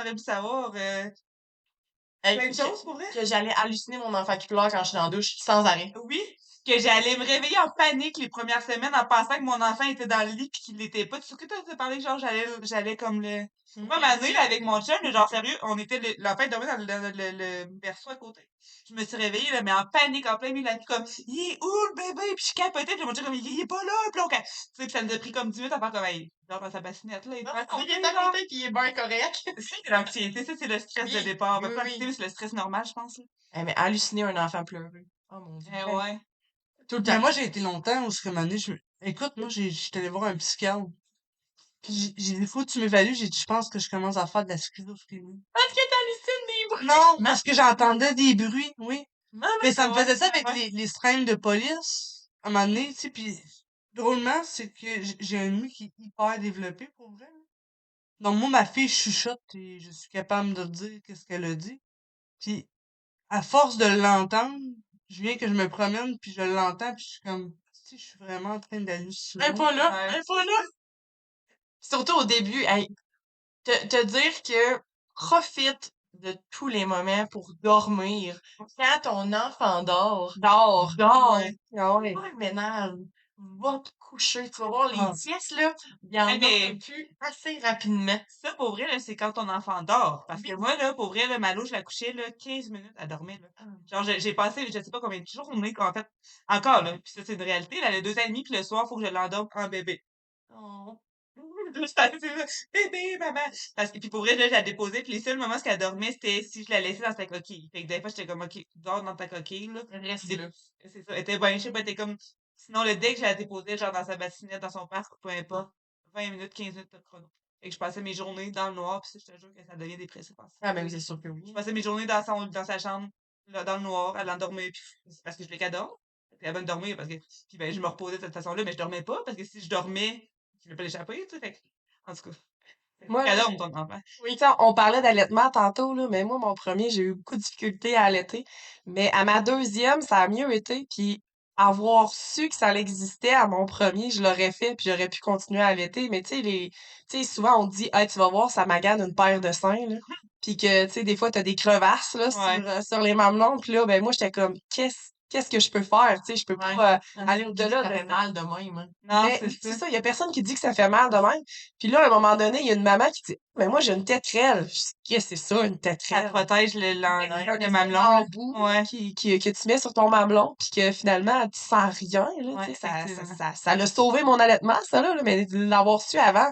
aurait pu savoir. Euh, Hey, plein de que- choses pour vrai? que j'allais halluciner mon enfant qui pleure quand je suis dans la douche, sans arrêt. Oui, que j'allais me réveiller en panique les premières semaines en pensant que mon enfant était dans le lit puis qu'il l'était pas. Tu sais que t'as parlé genre j'allais j'allais comme le. Moi, ma nuit, là, avec mon chum, là, genre sérieux, on était le- l'enfant dormait dans le, dans le, le berceau à côté. Je me suis réveillée, là, mais en panique, en plein milieu de la nuit, comme, il est où le bébé? Puis je capotais, puis mon chum, comme, il est pas là, puis tu sais, puis ça nous a pris comme 10 minutes à faire comme, hey, genre dans sa bassinette, là, il Non, est à côté puis il est bien correct. C'est l'anxiété, ça, c'est le stress de départ. oui, pas oui. l'anxiété, mais c'est le stress normal, je pense, là. Eh, mais halluciner un enfant pleureux. Oh mon dieu. Eh ouais. Tout le Mais temps. moi, j'ai été longtemps où, ce que, donné, je écoute, moi, j'ai, j'étais allé voir un psychiatre. Puis j'ai- dit, faut que tu m'évalues. J'ai dit, je pense que je commence à faire de la schizophrénie. Parce que t'hallucines des bruits. Non, parce que j'entendais des bruits, oui. Non, Mais ça me faisait ça avec ouais. les, les de police, à un moment donné, tu sais, puis drôlement, c'est que j'ai un ouïe qui est hyper développé, pour vrai. là. Donc, moi, ma fille chuchote et je suis capable de dire qu'est-ce qu'elle a dit. Puis, à force de l'entendre, je viens que je me promène, puis je l'entends, puis je suis comme, si je suis vraiment en train d'halluciner. Elle pas là. Elle pas là. Surtout au début, hey, te, te dire que profite de tous les moments pour dormir. Quand ton enfant dort, dort, dort. Ouais. Ouais. Pas le ménage. Va te coucher. Tu vas voir les Ah. pièces, là. Il y en Eh, mais- a plus assez rapidement. Ça, pour vrai, là, c'est quand ton enfant dort. Parce que moi, là, pour vrai, là, Malo, je la couchais, là, 15 minutes à dormir, là. Ah. Genre, j'ai j'ai passé, je sais pas combien de journées qu'en fait, encore, là, puis ça, c'est une réalité, là, le deux ans et demi, puis le soir, faut que je l'endorme en bébé. Oh. Je suis assise là, bébé, maman. Parce que, puis pour vrai, là, je la déposais, puis les seuls moments où elle dormait, c'était si je la laissais dans sa coquille. Fait que des fois, j'étais comme, OK, dors dans ta coquille, là. Reste là. C'est ça. Elle était ben, je sais pas, elle était comme, sinon, le dès que je la déposais, genre, dans sa bassinette, dans son parc, peu importe, 20 minutes, 15 minutes de chrono. Fait que je passais mes journées dans le noir, puis ça, je te jure que ça devient dépressif. en Ah, ben oui, c'est sûr que oui. je passais mes journées dans, son, dans sa chambre, là, dans le noir, à l'endormir, puis c'est parce que je voulais qu'elle dorme. Puis elle va me dormir parce que. Puis ben, je me reposais de cette façon-là, mais je dormais pas parce que si je dormais, je voulais pas l'échapper, tu sais. Fait en tout cas. Moi, dorme, ton enfant. Oui, on parlait d'allaitement tantôt, là, mais moi, mon premier, j'ai eu beaucoup de difficultés à allaiter. Mais à ma deuxième, ça a mieux été. Puis avoir su que ça existait à mon premier, je l'aurais fait, puis j'aurais pu continuer à allaiter. Mais tu sais, les, souvent on dit, hey, tu vas voir, ça magane une paire de seins, là. Puis que, tu sais, des fois, t'as des crevasses, là, sur, Ouais. euh, sur les mamelons. Puis là, ben, moi, j'étais comme, qu'est-ce, qu'est-ce que je peux faire? Tu sais, je peux Ouais. pas euh, aller au-delà de mal de même. hein. Non, mais c'est ça. ça, il y a personne qui dit que ça fait mal de même. Puis là, à un moment donné, il y a une maman qui dit Mais moi, j'ai une tétrelle. Qu'est-ce que c'est ça, une Ça tétrelle? protège le, le espèce mamelon. d'embout Ouais. qui, qui, que tu mets sur ton mamelon, puis que finalement, tu sens rien. Là, Ouais, ça, ça, ça, ça l'a sauvé mon allaitement, ça, là, mais de l'avoir su avant,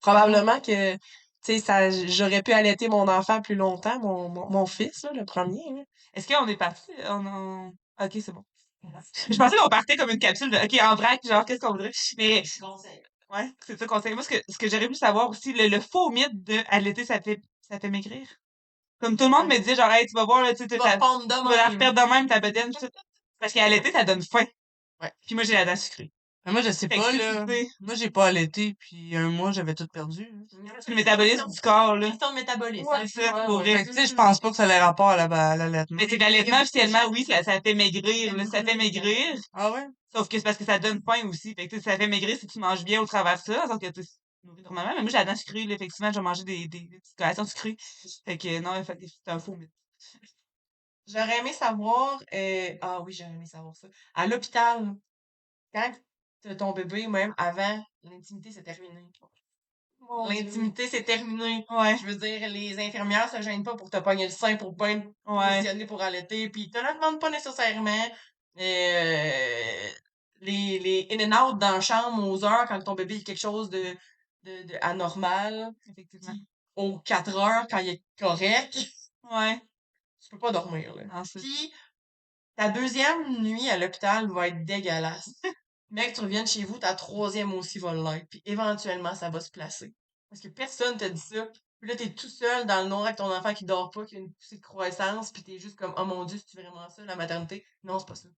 probablement que tu sais, ça, j'aurais pu allaiter mon enfant plus longtemps, mon, mon, mon fils, là, le premier. Est-ce qu'on est parti? On, on- Ok, c'est bon. Je pensais qu'on partait comme une capsule de. Ok, en vrac, genre, qu'est-ce qu'on voudrait? Mais, ouais, c'est ça qu'on sait. Moi, ce que, ce que j'aurais voulu savoir aussi, le, le faux mythe de allaiter, ça fait, ça fait maigrir. Comme tout le monde me disait, genre, hey, tu vas voir, là, tu sais, Tu vas fondre de tu vas la même. ta bedaine. Parce qu'allaiter, ça donne faim. Ouais. Puis moi, j'ai la dent sucrée. Mais moi, je sais pas, là. tu sais, Moi, j'ai pas allaité, puis un mois, j'avais tout perdu. hein. c'est le métabolisme du corps, là. Question de métabolisme. Ouais, c'est ça, Ouais, pour ouais. vrai. Fait que, tu sais, je pense pas que ça ait rapport à la- à l'allaitement. Mais c'est que l'allaitement, officiellement, oui, ça, ça fait maigrir, là, ça fait maigrir. Ah ouais? Sauf que c'est parce que ça donne faim aussi. Fait que, tu sais, ça fait maigrir si tu manges bien au travers de ça. Sauf que tu sais, tu te nourris normalement. Mais moi, j'ai la dent sucrée, là. Effectivement, je vais manger des, des, des petites collations sucrées. Fait que, non, c'est un faux mythe. J'aurais aimé savoir, euh, ah oui, j'aurais aimé savoir ça. À l'hôpital, quand t'as ton bébé, même avant, l'intimité, c'est terminé. L'intimité, c'est terminé. Ouais. Je veux dire, les infirmières se gênent pas pour te pogner le sein pour bien Ouais. positionner pour allaiter, puis ils te le demandent pas nécessairement. Euh, les, les in and out dans la chambre aux heures quand ton bébé a quelque chose de, de, de anormal, Effectivement. aux 4 heures quand il est correct, Ouais. tu peux pas dormir, là. Puis, ta deuxième nuit à l'hôpital va être dégueulasse. Mec, tu reviennes chez vous, ta troisième aussi va l'être. Puis éventuellement, ça va se placer. Parce que personne te dit ça. Puis là, t'es tout seul dans le noir avec ton enfant qui dort pas, qui a une poussée de croissance, puis t'es juste comme, oh mon dieu, c'est vraiment ça, la maternité? Non, c'est pas ça.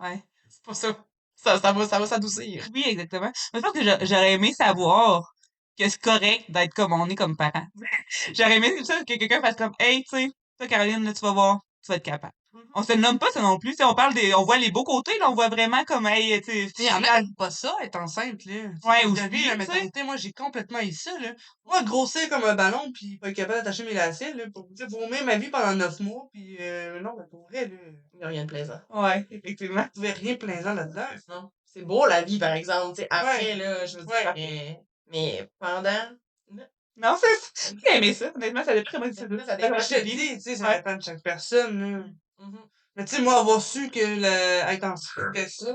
Ouais. C'est pas ça. Ça, ça va, ça va s'adoucir. Oui, exactement. Je pense que j'a- j'aurais aimé savoir que c'est correct d'être comme on est comme parents. j'aurais aimé ça que quelqu'un fasse comme, hey, tu sais, toi, Caroline, là, tu vas voir, tu vas être capable. On se le nomme pas ça non plus. tu on parle des. On voit les beaux côtés, là. On voit vraiment comme hey, tu sais, y en a pas ça, être enceinte, là. Ouais, Vous la tu sais. maternité, moi, j'ai complètement eu ça, là. Moi, grossir comme un ballon, puis pas être capable d'attacher mes lacets, là, pour, tu sais, vomir ma vie pendant neuf mois, puis euh, non, mais pour vrai, là, Il n'y a rien de plaisant. Ouais, effectivement. je trouvais rien plaisant là-dedans. Non. C'est beau la vie, par exemple. tu sais, après, Ouais. là, je veux dire, Ouais. mais, mais pendant. Non, c'est. J'ai aimé ça. Honnêtement, ça dépend ça Ça ça dépend tu ça de chaque personne, là. Mhm. Mais tu sais, moi, avoir su que le... c'était ça.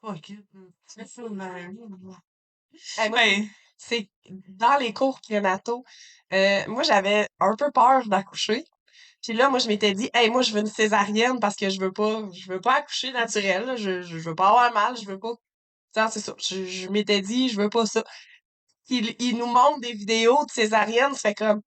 Fuck it. C'est ça. Hey, c'est dans les cours prénataux, euh, moi, j'avais un peu peur d'accoucher. Puis là, moi, je m'étais dit, hey, moi, je veux une césarienne parce que je veux pas, je veux pas accoucher naturel, là. Je, je, veux pas avoir mal, je veux pas. Ça, c'est ça. Je, je m'étais dit, je veux pas ça. Il, il nous montre des vidéos de césarienne, ça fait comme,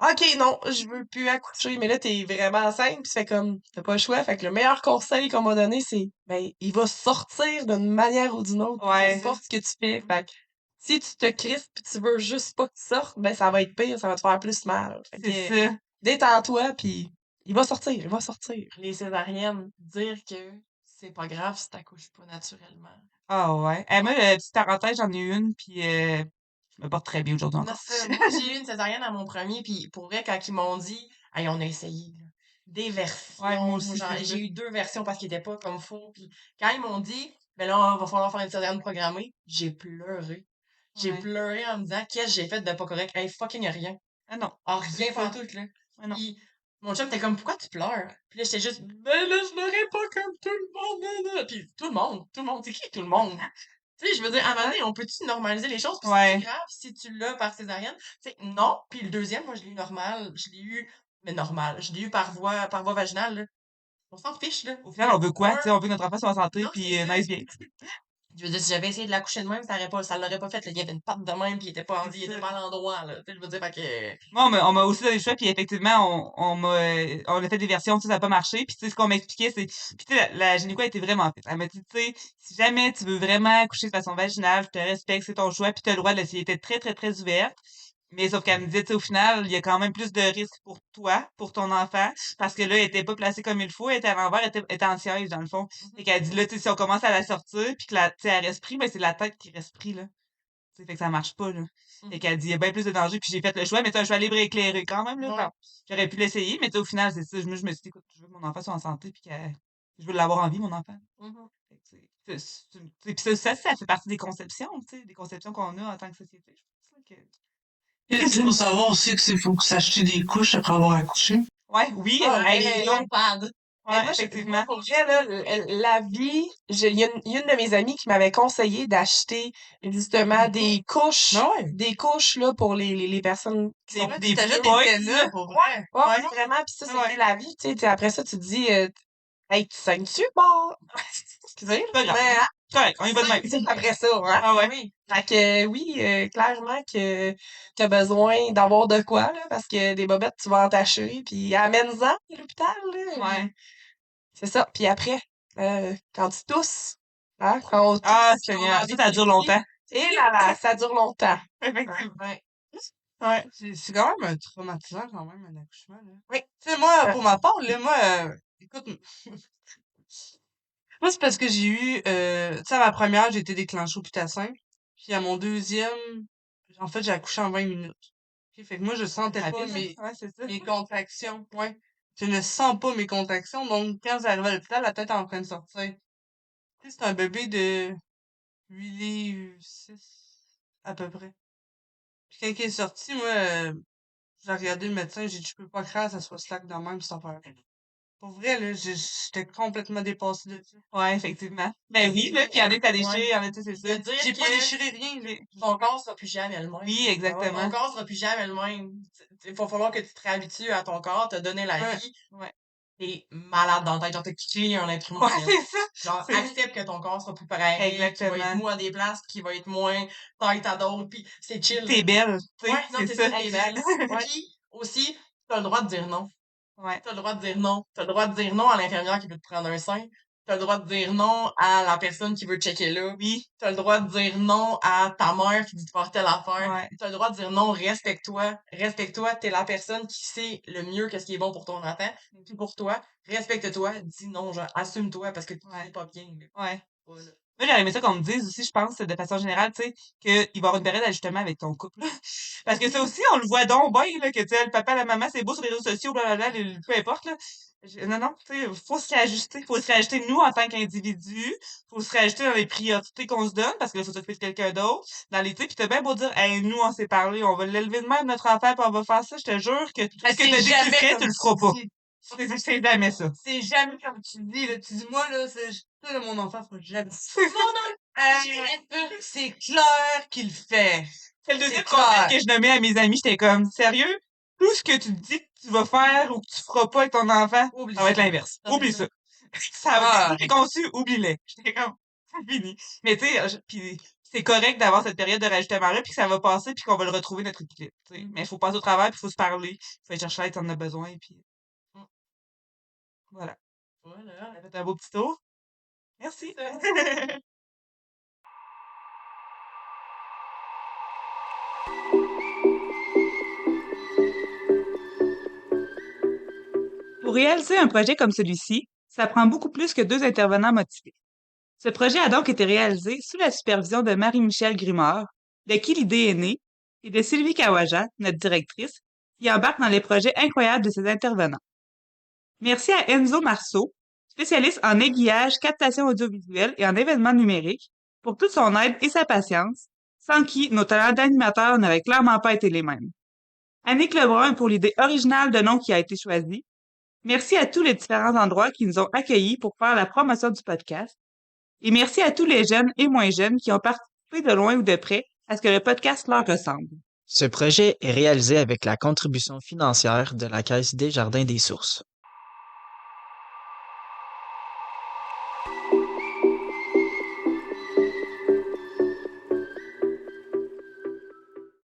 OK, non, je veux plus accoucher. Mais là, t'es vraiment enceinte, puis ça fait comme, t'as pas le choix. Fait que le meilleur conseil qu'on m'a donné, c'est, ben, il va sortir d'une manière ou d'une autre. Ouais. Peu importe ce que tu fais. Fait que, si tu te crispes pis tu veux juste pas qu'il sorte, ben, ça va être pire, ça va te faire plus mal. Fait C'est que, ça. détends-toi, puis il va sortir, il va sortir. Les césariennes, dire que c'est pas grave si t'accouches pas naturellement. Ah ouais. Eh, moi, euh, petite parenthèse, j'en ai une, puis euh, je me porte très bien aujourd'hui encore. j'ai eu une césarienne à mon premier, puis pour vrai, quand ils m'ont dit, hey, on a essayé, là, des versions. Ouais, j'ai eu deux versions parce qu'ils étaient pas comme faux. Puis quand ils m'ont dit, ben là, il va falloir faire une césarienne programmée, j'ai pleuré. J'ai Ouais. pleuré en me disant, qu'est-ce que j'ai fait de pas correct? Hey, fucking rien. Ah non. Ah, rien pas tout, là. Ouais, non. Puis mon chum était comme, pourquoi tu pleures? Puis là, j'étais juste, ben là, je pleurais pas comme tout le monde. Puis tout le monde, tout le monde, c'est qui tout le monde? Tu sais, je veux dire, à un moment donné, on peut-tu normaliser les choses? Puis Ouais. c'est grave si tu l'as par césarienne. Tu sais, non. Puis le deuxième, moi, je l'ai eu normal. Je l'ai eu, mais normal. Je l'ai eu par voie, par voie vaginale, là. On s'en fiche, là. Au final, on veut quoi? Tu sais, on veut que notre enfant soit en santé, puis euh, nice bien. Je veux dire, si j'avais essayé de l'accoucher de même, ça aurait pas, ça l'aurait pas fait, là. Il y avait une patte de même, puis il était pas, C'est il était mal endroit, là. Tu sais, je veux dire, fait que. Moi, on m'a, on m'a aussi donné le choix, puis effectivement, on, on m'a, euh, on a fait des versions, ça n'a pas marché, puis tu sais, ce qu'on m'expliquait, c'est, puis tu sais, la, la gynéco été vraiment faite. Elle m'a dit, tu sais, si jamais tu veux vraiment accoucher de façon vaginale, je te respecte, c'est ton choix, puis tu as le droit de l'essayer. Elle était très, très, très ouverte. Mais sauf qu'elle me tu sais, au final, il y a quand même plus de risques pour toi, pour ton enfant, parce que là, elle était pas placée comme il faut, elle était à l'envers, elle était, elle était en siège, dans le fond. Fait qu'elle dit, là, tu sais, si on commence à la sortir, puis que la, tu elle reste pris, ben, c'est la tête qui reste pris, là. Tu sais, fait que ça marche pas, là. Fait qu'elle dit, il y a bien plus de danger, puis j'ai fait le choix, mais c'est un choix libre et éclairé quand même, là. Ouais. J'aurais pu l'essayer, mais tu au final, c'est ça. Moi, je me suis dit, écoute, je veux que mon enfant soit en santé, puis que je veux l'avoir en vie, mon enfant. C'est- Puis ça, ça, ça fait partie des conceptions, tu sais, des conceptions qu'on a en tant que société. Je pense que... Il faut savoir aussi que c'est faut s'acheter des couches après avoir accouché. Ouais, oui, Ah, ouais, long pad. Mais ouais, moi, effectivement. Pour vrai, là, la vie, j'ai- il y, a une- il y a une de mes amies qui m'avait conseillé d'acheter justement des couches, Non, ouais. des couches là, pour les, les, les personnes qui Des- sont des des boys, des pour vrai. Ouais, Ouais. vraiment, puis ça, Ouais. c'était la vie, tu sais, tu- après ça, tu te dis, euh, hey, tu saignes-tu, bon? Excusez, mais hein, Correct, on y va de même. c'est après ça, hein? Ah ouais. Oui. Fait que, euh, oui, euh, clairement que t'as besoin d'avoir de quoi, là, parce que des bobettes, tu vas en tâcher, puis amène-en à l'hôpital, là. Ouais. C'est ça. Puis après, euh, quand tu tousses, hein, quand on tousse, Ah, Seigneur, ça, ça dure longtemps. Et là là, ça dure longtemps. Effectivement. Ouais. Ouais. C'est c'est quand même un traumatisant quand même, un accouchement, là. Oui. Tu sais, moi, pour ma part, là, moi, euh, écoute, moi, c'est parce que j'ai eu, euh, tu sais, à ma première, j'ai été déclenchée au putassin. Puis à mon deuxième, en fait, j'ai accouché en 20 minutes. Fait que moi, je sentais pas Rapide, mes, Ouais, ça. mes contractions. Ouais. Je ne sens pas mes contractions. Donc, quand j'arrive à l'hôpital, la tête est en train de sortir. Tu sais, c'est un bébé de 8 livres, 6, à peu près. Puis quand il est sorti, moi, euh, j'ai regardé le médecin, j'ai dit, je peux pas que ça soit slack dans même, cette affaire. Pour vrai, là, j'ai- j'étais complètement dépassée de ça. Ouais, effectivement. Ben oui, là, puis il y en a t'as déchiré, il y en a, sais, c'est ça. J'ai pas déchiré rien, là. ton corps sera plus jamais le même. Oui, Ton exactement. corps sera plus jamais le même. Il va falloir que tu te réhabitues à ton corps, te donner la vie. Ouais. T'es malade dans la tête, genre t'as créé un être humain. Ouais, c'est ça. Genre, c'est- accepte que ton corps sera plus pareil, qu'il va Exactement. être mou à des places, qu'il va être moins tête à d'autres, puis c'est chill. T'es belle, Ouais, non, c'est ça, t'es belle. Puis, aussi, t'as le droit de dire non. Ouais. T'as le droit de dire non. T'as le droit de dire non à l'infirmière qui veut te prendre un sein. T'as le droit de dire non à la personne qui veut checker là. Oui. T'as le droit de dire non à ta mère qui dit de faire telle affaire. Ouais. T'as le droit de dire non, respecte-toi. Respecte-toi, t'es la personne qui sait le mieux qu'est-ce qui est bon pour ton enfant. Puis pour toi, respecte-toi, dis non, genre, assume-toi parce que tu Ouais. pas bien. là. Ouais. Voilà. Moi, j'aurais aimé ça qu'on me dise aussi, je pense, de façon générale, tu sais, qu'il va y avoir une période d'ajustement avec ton couple. Parce que ça aussi, on le voit donc bien, là, que, tu sais, le papa, la maman, c'est beau sur les réseaux sociaux, blablabla, peu importe, là. Non, non, tu sais, faut se réajuster. Faut se réajuster, nous, en tant qu'individus. Faut se réajuster dans les priorités qu'on se donne, parce que là, faut s'occuper de quelqu'un d'autre. Dans les, tu sais, pis t'as bien beau dire, hey, nous, on s'est parlé, on va l'élever de même, notre enfant, pis on va faire ça, je te jure que tout ce que t'as dit que ferais, tu le feras pas. C'est jamais ça. C'est jamais comme tu dis, là. Tu dis, moi, là, c'est, toi, là, mon enfant, faut jamais. Euh, c'est clair qu'il le fait. C'est le deuxième conseil que je nommais à mes amis. J'étais comme, sérieux? Tout ce que tu dis que tu vas faire ou que tu feras pas avec ton enfant, Oublie ça va être l'inverse. Ça, Oublie ça. Ça va Ah. être préconçu, oublie-les. J'étais comme, c'est fini. Mais tu sais, puis c'est correct d'avoir cette période de rajustement-là, puis que ça va passer, puis qu'on va le retrouver, notre équilibre. tu sais. Mais il faut passer au travail, puis il faut se parler. Il faut aller chercher l'aide si on en a besoin, puis... Voilà. Voilà. On a fait un beau petit tour. Merci. Pour réaliser un projet comme celui-ci, ça prend beaucoup plus que deux intervenants motivés. Ce projet a donc été réalisé sous la supervision de Marie-Michel Grimard, de qui l'idée est née, et de Sylvie Kawaja, notre directrice, qui embarque dans les projets incroyables de ses intervenants. Merci à Enzo Marceau, spécialiste en aiguillage, captation audiovisuelle et en événements numériques, pour toute son aide et sa patience, sans qui nos talents d'animateurs n'auraient clairement pas été les mêmes. Annick Lebrun pour l'idée originale de nom qui a été choisie. Merci à tous les différents endroits qui nous ont accueillis pour faire la promotion du podcast. Et merci à tous les jeunes et moins jeunes qui ont participé de loin ou de près à ce que le podcast leur ressemble. Ce projet est réalisé avec la contribution financière de la Caisse des Jardins des Sources.